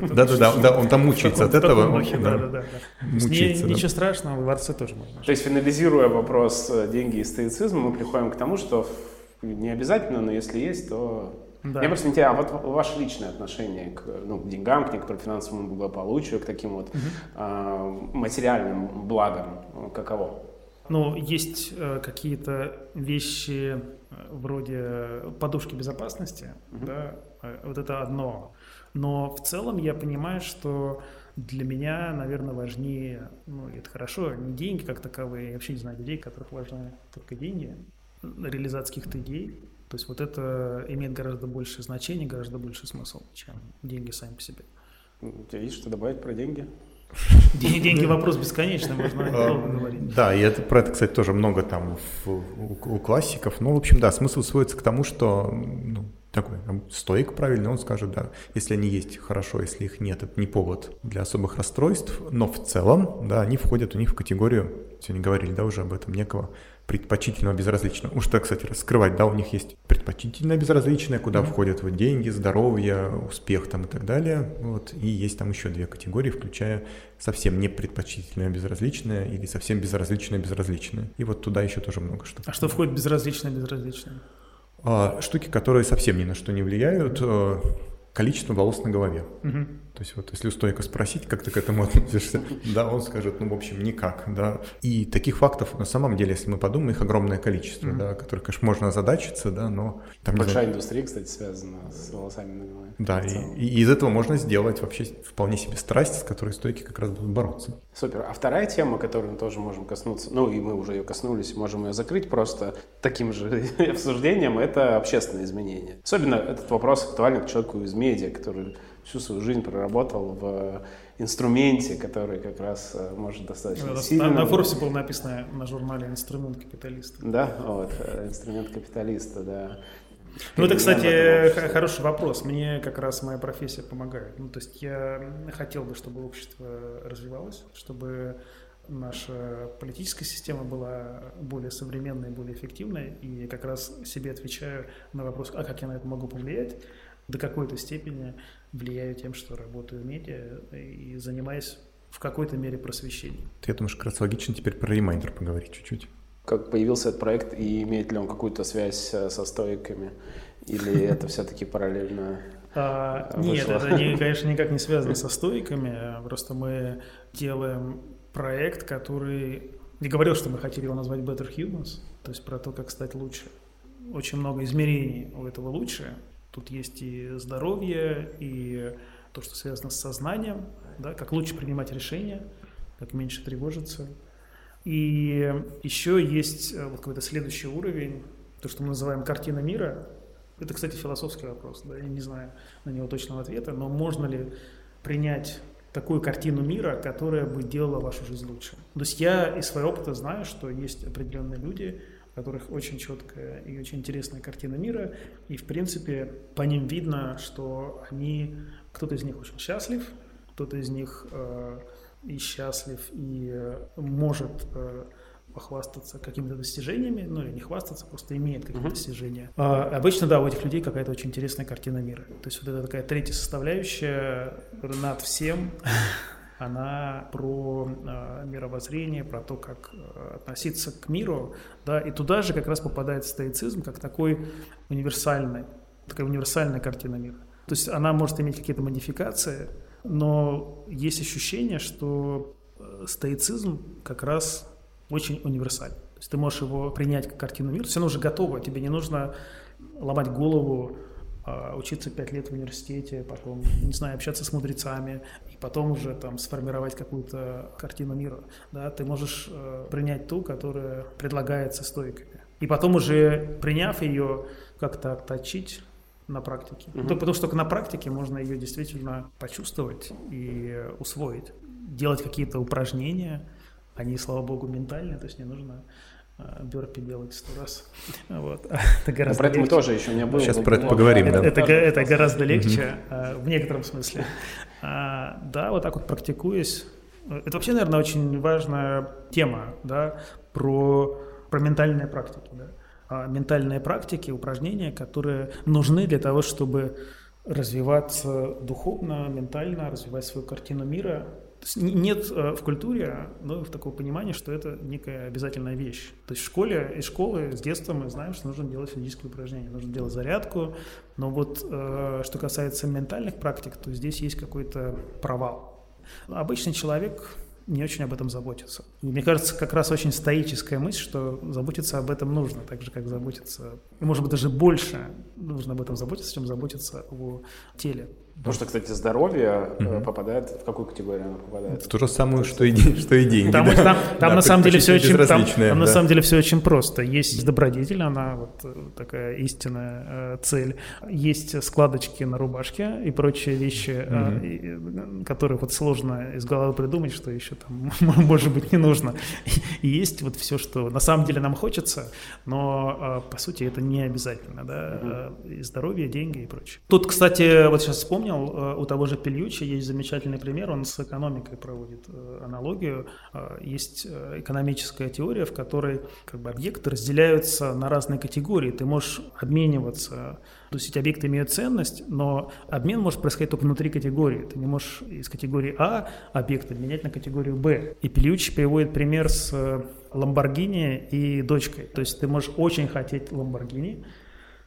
Да-да-да, да, он там мучается от этого. Ничего страшного, во дворце тоже можно. То есть, финализируя вопрос э, деньги и стоицизм, мы приходим к тому, что не обязательно, но если есть, то... Да. Я просто не тебя, а вот ваше личное отношение к, ну, к деньгам, к некоторому финансовому благополучию, к таким вот угу. э, материальным благам, каково? Ну, есть э, какие-то вещи э, вроде подушки безопасности, угу. да, э, вот это одно. Но в целом я понимаю, что для меня, наверное, важнее, ну, это хорошо, не деньги как таковые, я вообще не знаю людей, которых важны только деньги, реализации каких-то идей. То есть вот это имеет гораздо большее значение, гораздо больше смысл, чем деньги сами по себе. У тебя есть что добавить про деньги? Деньги вопрос бесконечный, можно а, долго говорить. Да, и это, про это, кстати, тоже много там у, у классиков. Ну, в общем, да, смысл сводится к тому, что ну, такой стоик правильный, он скажет, да, если они есть, хорошо, если их нет, это не повод для особых расстройств, но в целом, да, они входят у них в категорию, сегодня говорили, да, уже об этом, некого предпочтительного безразличного. Уж так, кстати, раскрывать, да, у них есть предпочтительное безразличное, куда mm-hmm. входят вот деньги, здоровье, успех там и так далее. Вот. И есть там еще две категории, включая совсем не предпочтительное безразличное или совсем безразличное безразличное. И вот туда еще тоже много что. А что входит безразличное безразличное? А, штуки, которые совсем ни на что не влияют, э, количество волос на голове. Угу. То есть вот если у стойка спросить, как ты к этому относишься, да, он скажет, ну, в общем, никак, да. И таких фактов, на самом деле, если мы подумаем, их огромное количество, mm-hmm. да, которые, конечно, можно озадачиться, да, но... Там, Большая знаю, индустрия, кстати, связана с волосами на голове. Да, и, и из этого можно сделать вообще вполне себе страсть, с которой стойки как раз будут бороться. Супер. А вторая тема, которую мы тоже можем коснуться, ну, и мы уже ее коснулись, можем ее закрыть просто таким же обсуждением, это общественные изменения. Особенно этот вопрос актуален к человеку из медиа, который всю свою жизнь проработал в инструменте, который как раз э, может достаточно да, сильно... На, на Форбсе было написано на журнале «Инструмент капиталиста». Да, вот, э, «Инструмент капиталиста», да. Ну, это, кстати, хороший вопрос. Мне как раз моя профессия помогает. Ну, то есть я хотел бы, чтобы общество развивалось, чтобы наша политическая система была более современной, более эффективной, и как раз себе отвечаю на вопрос, а как я на это могу повлиять, до какой-то степени влияю тем, что работаю в медиа и занимаюсь в какой-то мере просвещением. Ты, я думаю, как раз логично теперь про ремайдер поговорить чуть-чуть. Как появился этот проект и имеет ли он какую-то связь со стоиками? Или это все-таки параллельно А, нет, это, не, конечно, никак не связано со стойками. Просто мы делаем проект, который... Не говорил, что мы хотели его назвать Better Humans, то есть про то, как стать лучше. Очень много измерений у этого лучше. Тут есть и здоровье, и то, что связано с сознанием, да, как лучше принимать решения, как меньше тревожиться. И еще есть э, вот какой-то следующий уровень, то, что мы называем картина мира. Это, кстати, философский вопрос, да, я не знаю на него точного ответа, но можно ли принять такую картину мира, которая бы делала вашу жизнь лучше. То есть я из своего опыта знаю, что есть определенные люди, у которых очень четкая и очень интересная картина мира, и, в принципе, по ним видно, что они, кто-то из них очень счастлив, кто-то из них э, и счастлив, и э, может э, похвастаться какими-то достижениями, ну или не хвастаться, просто имеет какие-то uh-huh. достижения. А, обычно, да, у этих людей какая-то очень интересная картина мира. То есть вот эта такая третья составляющая над всем, она про э, мировоззрение, про то, как э, относиться к миру, да, и туда же как раз попадает стоицизм как такой универсальный, такая универсальная картина мира. То есть она может иметь какие-то модификации, но есть ощущение, что э, стоицизм как раз очень универсальный. То есть ты можешь его принять как картину мира, все уже готово, тебе не нужно ломать голову, а, учиться пять лет в университете, потом, не знаю, общаться с мудрецами, и потом уже там сформировать какую-то картину мира. Да? Ты можешь э, принять ту, которая предлагается стойками. И потом уже, приняв ее, как-то отточить на практике. Угу. Потому что только на практике можно ее действительно почувствовать и усвоить. Делать какие-то упражнения, они, слава богу, ментальные, то есть не нужно а, бёрпи делать сто раз. Вот. Это гораздо про это мы тоже еще не было. Сейчас про это поговорим. Это, да. это, это гораздо легче uh в некотором смысле. А, да, вот так вот практикуясь. Это вообще, наверное, очень важная тема, да, про, про ментальные практики. Да. Ментальные практики, упражнения, которые нужны для того, чтобы развиваться духовно, ментально, развивать свою картину мира, нет э, в культуре ну, в такого понимания, что это некая обязательная вещь. То есть в школе, из школы, с детства мы знаем, что нужно делать физические упражнения, нужно делать зарядку. Но вот э, что касается ментальных практик, то здесь есть какой-то провал. Обычный человек не очень об этом заботится. И мне кажется, как раз очень стоическая мысль, что заботиться об этом нужно, так же, как заботиться, и, может быть, даже больше нужно об этом заботиться, чем заботиться о теле. Потому что, кстати, здоровье угу. попадает в какую категорию оно попадает? В ту же самую, что и, что и деньги. Там, да? там, там да, на самом деле все очень, там, там да. на самом деле все очень просто. Есть добродетель, она вот э, такая истинная э, цель. Есть складочки на рубашке и прочие вещи, угу. э, которые вот сложно из головы придумать, что еще там может быть не нужно. И есть вот все, что на самом деле нам хочется, но э, по сути это не обязательно, да. Угу. И здоровье, деньги и прочее. Тут, кстати, вот сейчас вспомнил вспомнил, э, у того же Пельючи есть замечательный пример, он с экономикой проводит э, аналогию. Э, есть экономическая теория, в которой как бы, объекты разделяются на разные категории. Ты можешь обмениваться, то есть эти объекты имеют ценность, но обмен может происходить только внутри категории. Ты не можешь из категории А объект обменять на категорию Б. И Пельючи приводит пример с Ламборгини и дочкой. То есть ты можешь очень хотеть Ламборгини,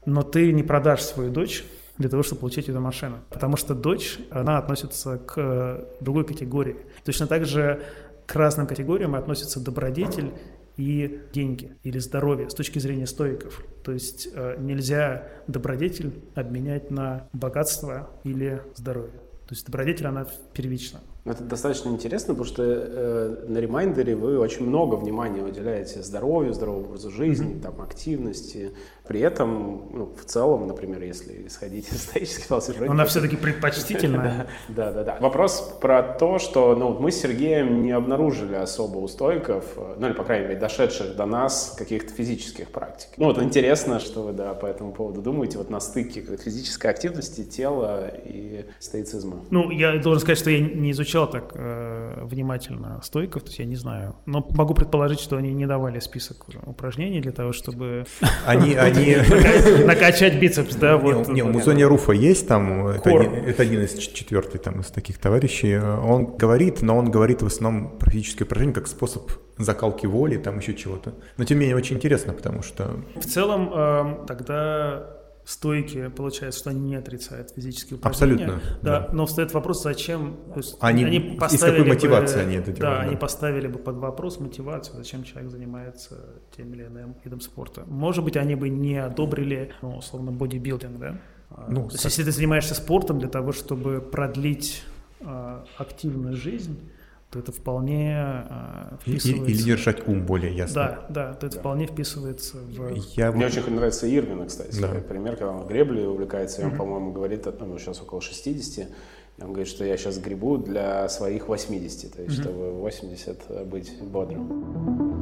но ты не продашь свою дочь для того, чтобы получить эту машину. Потому что дочь, она относится к другой категории. Точно так же к разным категориям относятся добродетель и деньги или здоровье с точки зрения стоиков. То есть э, нельзя добродетель обменять на богатство или здоровье. То есть добродетель, она первична. Это достаточно интересно, потому что э, на ремайндере вы очень много внимания уделяете здоровью, здоровому образу жизни, mm-hmm. там, активности. При этом, ну, в целом, например, если исходить из исторической философии... Она все-таки предпочтительная. Да, да, да. Вопрос про то, что ну, мы с Сергеем не обнаружили особо у стойков, ну или, по крайней мере, дошедших до нас каких-то физических практик. Ну вот интересно, что вы да, по этому поводу думаете, вот на стыке физической активности, тела и стоицизма. Ну, я должен сказать, что я не изучал изучал так э, внимательно стойков, то есть я не знаю. Но могу предположить, что они не давали список упражнений для того, чтобы они, они... накачать бицепс, да? Вот. Не, у Музони Руфа есть там, это один, это один из четвертый там из таких товарищей. Он говорит, но он говорит в основном про физическое упражнение как способ закалки воли, там еще чего-то. Но тем не менее очень интересно, потому что... В целом э, тогда стойки, получается, что они не отрицают физические упражнения. Абсолютно. Да, да. но встает вопрос, зачем... То есть они, они из какой мотивации бы, они это делают? Да, да, они поставили бы под вопрос мотивацию, зачем человек занимается тем или иным видом спорта. Может быть, они бы не одобрили, ну, условно, бодибилдинг, да? Ну, То есть, если ты занимаешься спортом для того, чтобы продлить э, активную жизнь, то это вполне э, вписывается... Или, или держать ум более ясно. Да, да, то это да. вполне вписывается в... Я... Мне очень нравится Ирвина, кстати, да. пример, когда он греблей увлекается, и он, mm-hmm. по-моему, говорит, ну, сейчас около 60, и он говорит, что я сейчас гребу для своих 80, то есть, mm-hmm. чтобы 80 быть бодрым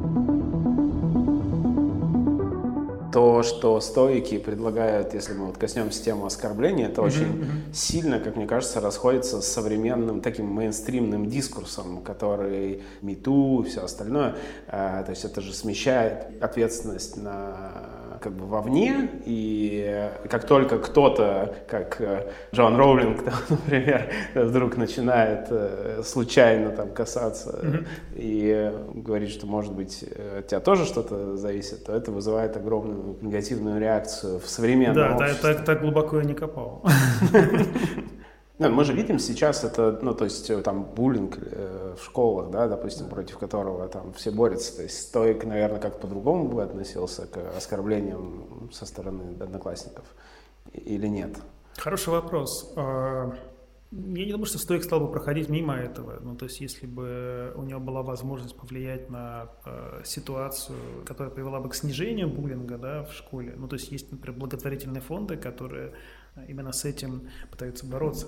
то, что стоики предлагают, если мы вот коснемся темы оскорбления, это mm-hmm. очень сильно, как мне кажется, расходится с современным таким мейнстримным дискурсом, который мету и все остальное. А, то есть это же смещает ответственность на как бы вовне, и как только кто-то, как э, Джон Роулинг, там, например, вдруг начинает э, случайно там касаться mm-hmm. и говорит, что, может быть, от тебя тоже что-то зависит, то это вызывает огромную негативную реакцию в современном да, обществе. Да, так, так глубоко я не копал. Ну, мы же видим сейчас это, ну, то есть э, там буллинг э, в школах, да, допустим, против которого там все борются. То есть стоик, наверное, как по-другому бы относился к оскорблениям со стороны одноклассников или нет? Хороший вопрос. Я не думаю, что стоик стал бы проходить мимо этого. Ну, то есть, если бы у него была возможность повлиять на э, ситуацию, которая привела бы к снижению буллинга да, в школе. Ну, то есть, есть, например, благотворительные фонды, которые именно с этим пытаются бороться,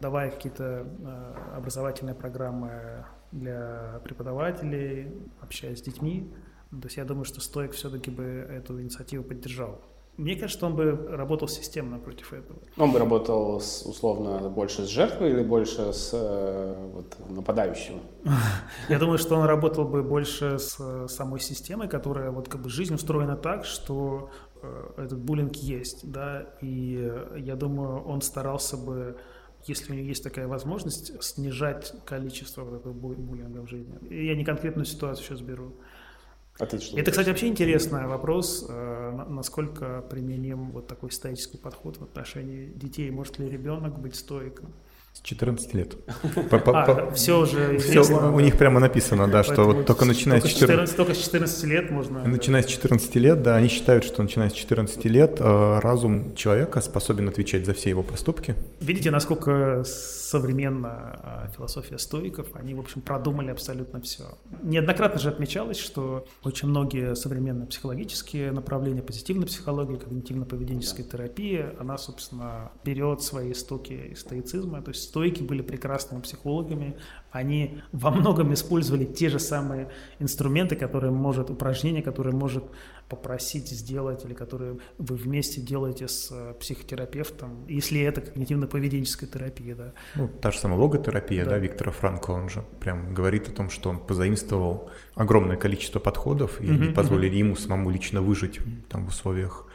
давая какие-то э, образовательные программы для преподавателей, общаясь с детьми. То есть я думаю, что Стоик все-таки бы эту инициативу поддержал. Мне кажется, он бы работал системно против этого. Он бы работал с, условно больше с жертвой или больше с э, вот, нападающим? Я думаю, что он работал бы больше с самой системой, которая вот как бы жизнь устроена так, что Э, этот буллинг есть, да, и я думаю, он старался бы, если у него есть такая возможность, снижать количество вот этого буллинга в жизни. Я не конкретную ситуацию сейчас беру. А ты что Это, кстати, вообще интересный вопрос, э, насколько применим вот такой стоический подход в отношении детей. Может ли ребенок быть стоиком? С 14 лет. А, все уже известно. У них прямо написано, да, что вот только начиная с 14... Только с 14 лет можно... Начиная с 14 лет, да, они считают, что начиная с 14 лет э, разум человека способен отвечать за все его поступки. Видите, насколько современная э, философия стоиков, они, в общем, продумали абсолютно все. Неоднократно же отмечалось, что очень многие современные психологические направления, позитивной психологии, когнитивно-поведенческой терапии, она, собственно, берет свои истоки из стоицизма, то есть стойки были прекрасными психологами, они во многом использовали те же самые инструменты, которые может, упражнения, которые может попросить сделать или которые вы вместе делаете с э, психотерапевтом, если это когнитивно-поведенческая терапия, да. Ну, та же самая логотерапия, да. да, Виктора Франкла, он же прям говорит о том, что он позаимствовал огромное количество подходов, и mm-hmm, позволили mm-hmm. ему самому лично выжить там в условиях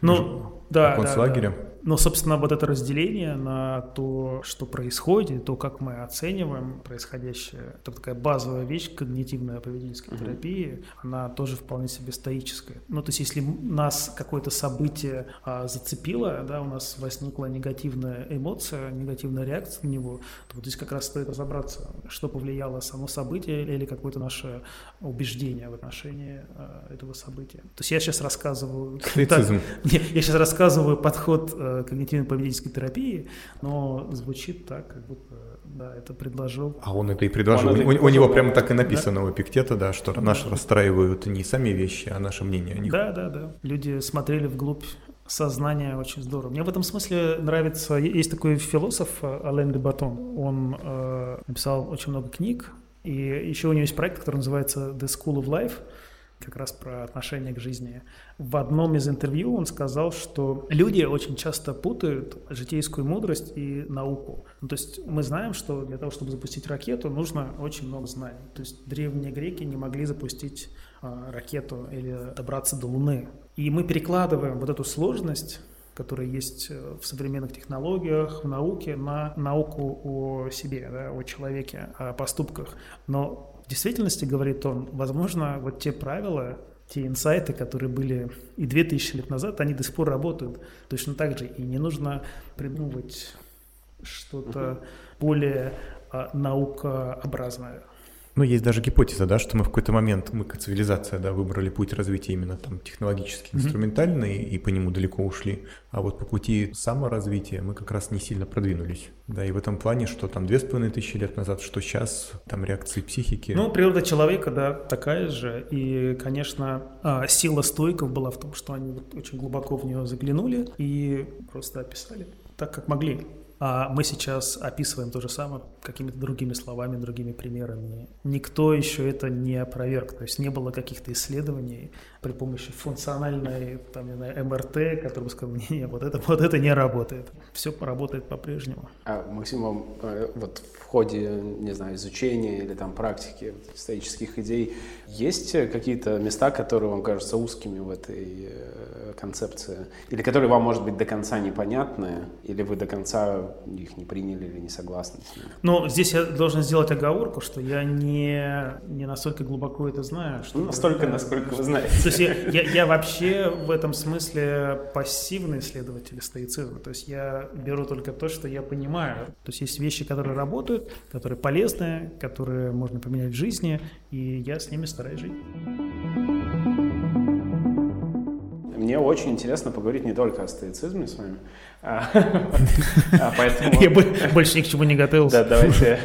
ну, да, концлагеря. Да, да. Но, собственно, вот это разделение на то, что происходит, то, как мы оцениваем происходящее, это такая базовая вещь когнитивная поведенческая uh-huh. терапии, она тоже вполне себе стоическая. Ну, то есть, если нас какое-то событие а, зацепило, да, у нас возникла негативная эмоция, негативная реакция на него, то вот здесь как раз стоит разобраться, что повлияло само событие или какое-то наше убеждение в отношении а, этого события. То есть я сейчас рассказываю... Стоицизм. я сейчас рассказываю подход э, когнитивно-поведенческой терапии, но звучит так, как будто, да, это предложил. А он это и предложил. Он у, у, у него прямо так и написано да? у Эпиктета, да, что да. наши расстраивают не сами вещи, а наше мнение о них. Да, да, да. Люди смотрели вглубь сознание очень здорово. Мне в этом смысле нравится, есть такой философ э, Ален де Батон, он э, написал очень много книг, и еще у него есть проект, который называется The School of Life, как раз про отношение к жизни. В одном из интервью он сказал, что люди очень часто путают житейскую мудрость и науку. Ну, то есть мы знаем, что для того, чтобы запустить ракету, нужно очень много знаний. То есть древние греки не могли запустить э, ракету или добраться до Луны. И мы перекладываем вот эту сложность которая есть э, в современных технологиях, в науке, на науку о себе, да, о человеке, о поступках. Но в действительности, говорит он, возможно, вот те правила, те инсайты, которые были и 2000 лет назад, они до сих пор работают точно так же. И не нужно придумывать что-то более а, наукообразное. Ну, есть даже гипотеза, да, что мы в какой-то момент, мы как цивилизация, да, выбрали путь развития именно там технологически инструментальный mm-hmm. и по нему далеко ушли, а вот по пути саморазвития мы как раз не сильно продвинулись. Да, и в этом плане, что там две с половиной тысячи лет назад, что сейчас, там реакции психики. Ну, природа человека, да, такая же. И, конечно, а, сила стойков была в том, что они вот очень глубоко в нее заглянули и просто описали так, как могли. А мы сейчас описываем то же самое какими-то другими словами, другими примерами. Никто еще это не опроверг. То есть не было каких-то исследований при помощи функциональной там, не знаю, МРТ, который бы сказал, не, не, вот это, вот это не работает. Все работает по-прежнему. А, Максим, вам э, вот в ходе, не знаю, изучения или там практики исторических идей есть какие-то места, которые вам кажутся узкими в этой э, концепции? Или которые вам, может быть, до конца непонятны? Или вы до конца их не приняли или не согласны с ними? Ну, здесь я должен сделать оговорку, что я не, не настолько глубоко это знаю. Что ну, настолько, насколько вы знаете. То есть я, я, я вообще в этом смысле пассивный исследователь стоицизма. То есть я беру только то, что я понимаю. То есть есть вещи, которые работают, которые полезны, которые можно поменять в жизни, и я с ними стараюсь жить. Мне очень интересно поговорить не только о стоицизме с вами, а, а поэтому... Я больше ни к чему не готовился. Да, давайте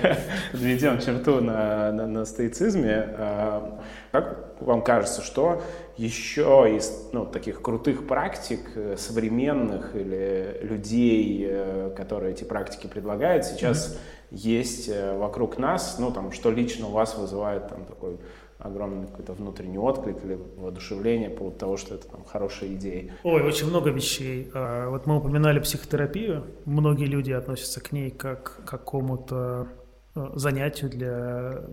подведем черту на, стоицизме. А, как вам кажется, что еще из ну, таких крутых практик э, современных или людей, э, которые эти практики предлагают, сейчас mm-hmm. есть э, вокруг нас, ну там, что лично у вас вызывает там такой огромный какой-то внутренний отклик или воодушевление по поводу того, что это там хорошая идея. Ой, очень много вещей. А, вот мы упоминали психотерапию. Многие люди относятся к ней как к какому-то а, занятию для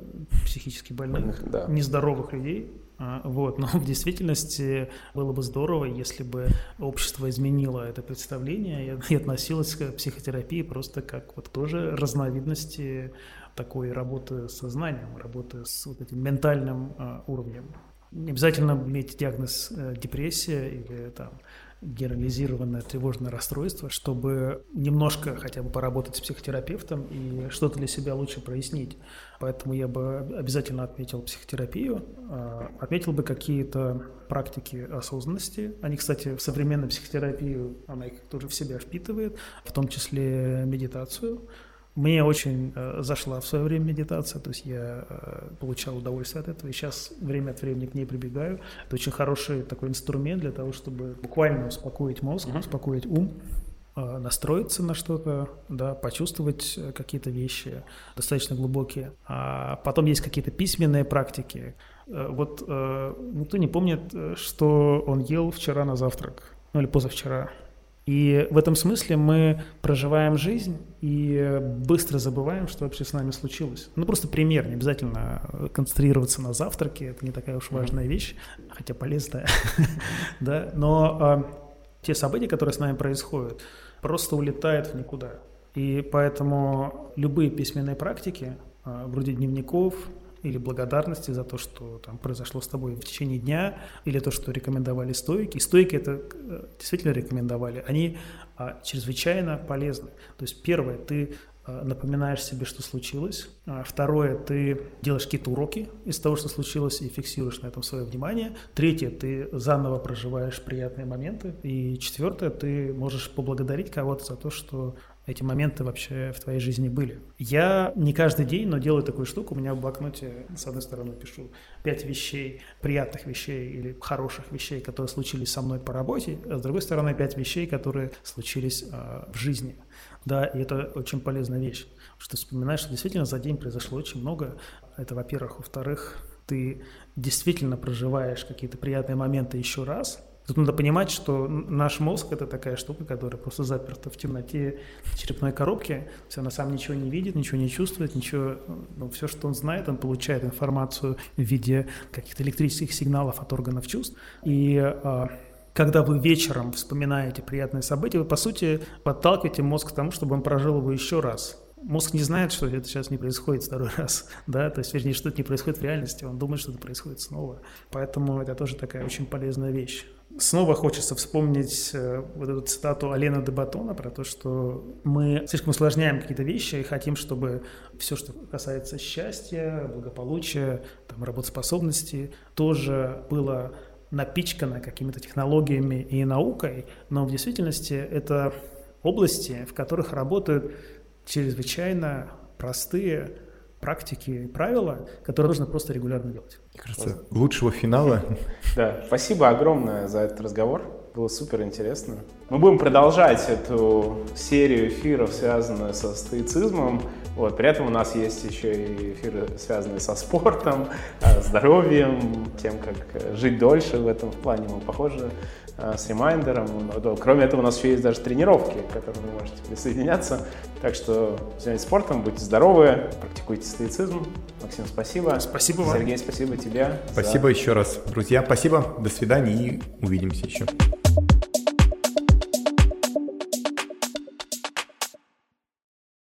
психически больных, да. нездоровых людей. А, вот. Но в действительности было бы здорово, если бы общество изменило это представление и относилось к психотерапии просто как вот тоже разновидности такой работы с сознанием, работы с вот этим ментальным э, уровнем. Не обязательно иметь диагноз э, депрессия или там генерализированное тревожное расстройство, чтобы немножко хотя бы поработать с психотерапевтом и что-то для себя лучше прояснить. Поэтому я бы обязательно отметил психотерапию, э, отметил бы какие-то практики осознанности. Они, кстати, в современной психотерапии, она их тоже в себя впитывает, в том числе медитацию. Мне очень э, зашла в свое время медитация, то есть я э, получал удовольствие от этого, и сейчас время от времени к ней прибегаю. Это очень хороший такой инструмент для того, чтобы буквально успокоить мозг, uh-huh. успокоить ум, э, настроиться на что-то, да, почувствовать э, какие-то вещи достаточно глубокие. А потом есть какие-то письменные практики. Э, вот э, никто не помнит, э, что он ел вчера на завтрак, ну или позавчера. И в этом смысле мы проживаем жизнь и быстро забываем, что вообще с нами случилось. Ну, просто пример, не обязательно концентрироваться на завтраке, это не такая уж важная вещь, хотя полезная, да, но а, те события, которые с нами происходят, просто улетают в никуда. И поэтому любые письменные практики, а, вроде дневников, или благодарности за то, что там произошло с тобой в течение дня, или то, что рекомендовали стойки. стойки это э, действительно рекомендовали. Они а, чрезвычайно полезны. То есть первое, ты а, напоминаешь себе, что случилось. А, второе, ты делаешь какие-то уроки из того, что случилось, и фиксируешь на этом свое внимание. Третье, ты заново проживаешь приятные моменты. И четвертое, ты можешь поблагодарить кого-то за то, что эти моменты вообще в твоей жизни были. Я не каждый день, но делаю такую штуку. У меня в блокноте, с одной стороны, пишу пять вещей, приятных вещей или хороших вещей, которые случились со мной по работе, а с другой стороны, пять вещей, которые случились э, в жизни. Да, и это очень полезная вещь, что вспоминаешь, что действительно за день произошло очень много. Это, во-первых. Во-вторых, ты действительно проживаешь какие-то приятные моменты еще раз, Тут надо понимать, что наш мозг – это такая штука, которая просто заперта в темноте черепной коробки. Есть она сам ничего не видит, ничего не чувствует, ничего, ну, все, что он знает, он получает информацию в виде каких-то электрических сигналов от органов чувств. И а, когда вы вечером вспоминаете приятные события, вы, по сути, подталкиваете мозг к тому, чтобы он прожил его еще раз. мозг не знает, что это сейчас не происходит второй раз, да, то есть, вернее, что это не происходит в реальности, он думает, что это происходит снова. Поэтому это тоже такая очень полезная вещь. Снова хочется вспомнить э, вот эту цитату Алена де Батона про то, что мы слишком усложняем какие-то вещи и хотим, чтобы все, что касается счастья, благополучия, там, работоспособности, тоже было напичкано какими-то технологиями и наукой, но в действительности это области, в которых работают чрезвычайно простые практики и правила, которые нужно просто регулярно делать. Мне кажется, лучшего финала. Да, спасибо огромное за этот разговор. Было супер интересно. Мы будем продолжать эту серию эфиров, связанную со стоицизмом. Вот, при этом у нас есть еще и эфиры, связанные со спортом, здоровьем, тем, как жить дольше в этом плане. Мы похожи с Reminder ом. Кроме этого, у нас еще есть даже тренировки, к которым вы можете присоединяться. Так что занимайтесь спортом, будьте здоровы, практикуйте стоицизм. Максим, спасибо. Спасибо вам. Сергей, спасибо тебе. Спасибо за... еще раз. Друзья, спасибо. До свидания и увидимся еще.